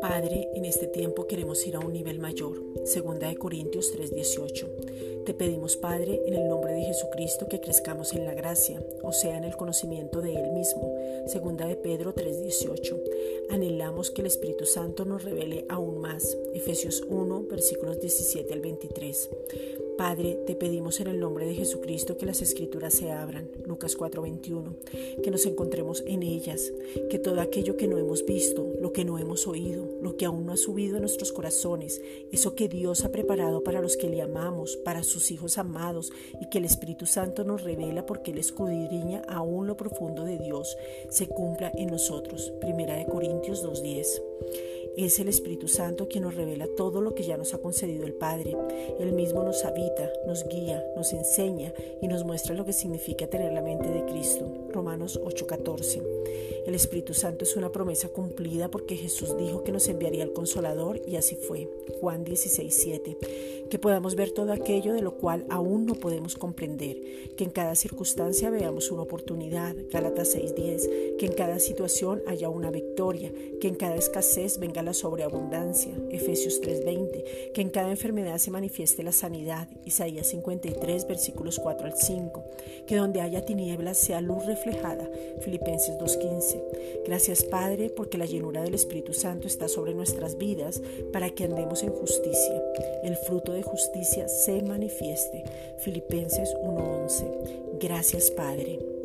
Padre, en este tiempo queremos ir a un nivel mayor. Segunda de Corintios 3:18. Te pedimos, Padre, en el nombre de Jesucristo, que crezcamos en la gracia, o sea, en el conocimiento de Él mismo. Segunda de Pedro 3:18. Anhelamos que el Espíritu Santo nos revele aún más. Efesios 1, versículos 17 al 23. Padre, te pedimos en el nombre de Jesucristo que las escrituras se abran, Lucas 4:21, que nos encontremos en ellas, que todo aquello que no hemos visto, lo que no hemos oído, lo que aún no ha subido en nuestros corazones, eso que Dios ha preparado para los que le amamos, para sus hijos amados, y que el Espíritu Santo nos revela porque Él escudriña aún lo profundo de Dios, se cumpla en nosotros. Primera de Corintios 2:10. Es el Espíritu Santo quien nos revela todo lo que ya nos ha concedido el Padre. Él mismo nos habita, nos guía, nos enseña y nos muestra lo que significa tener la mente de Cristo. Romanos 8:14. El Espíritu Santo es una promesa cumplida porque Jesús dijo que nos enviaría el Consolador y así fue. Juan 16:7. Que podamos ver todo aquello de lo cual aún no podemos comprender. Que en cada circunstancia veamos una oportunidad. Gálatas 6:10. Que en cada situación haya una victoria. Que en cada escasez venga la sobreabundancia, Efesios 3:20, que en cada enfermedad se manifieste la sanidad, Isaías 53, versículos 4 al 5, que donde haya tinieblas sea luz reflejada, Filipenses 2:15. Gracias Padre, porque la llenura del Espíritu Santo está sobre nuestras vidas para que andemos en justicia. El fruto de justicia se manifieste, Filipenses 1:11. Gracias Padre.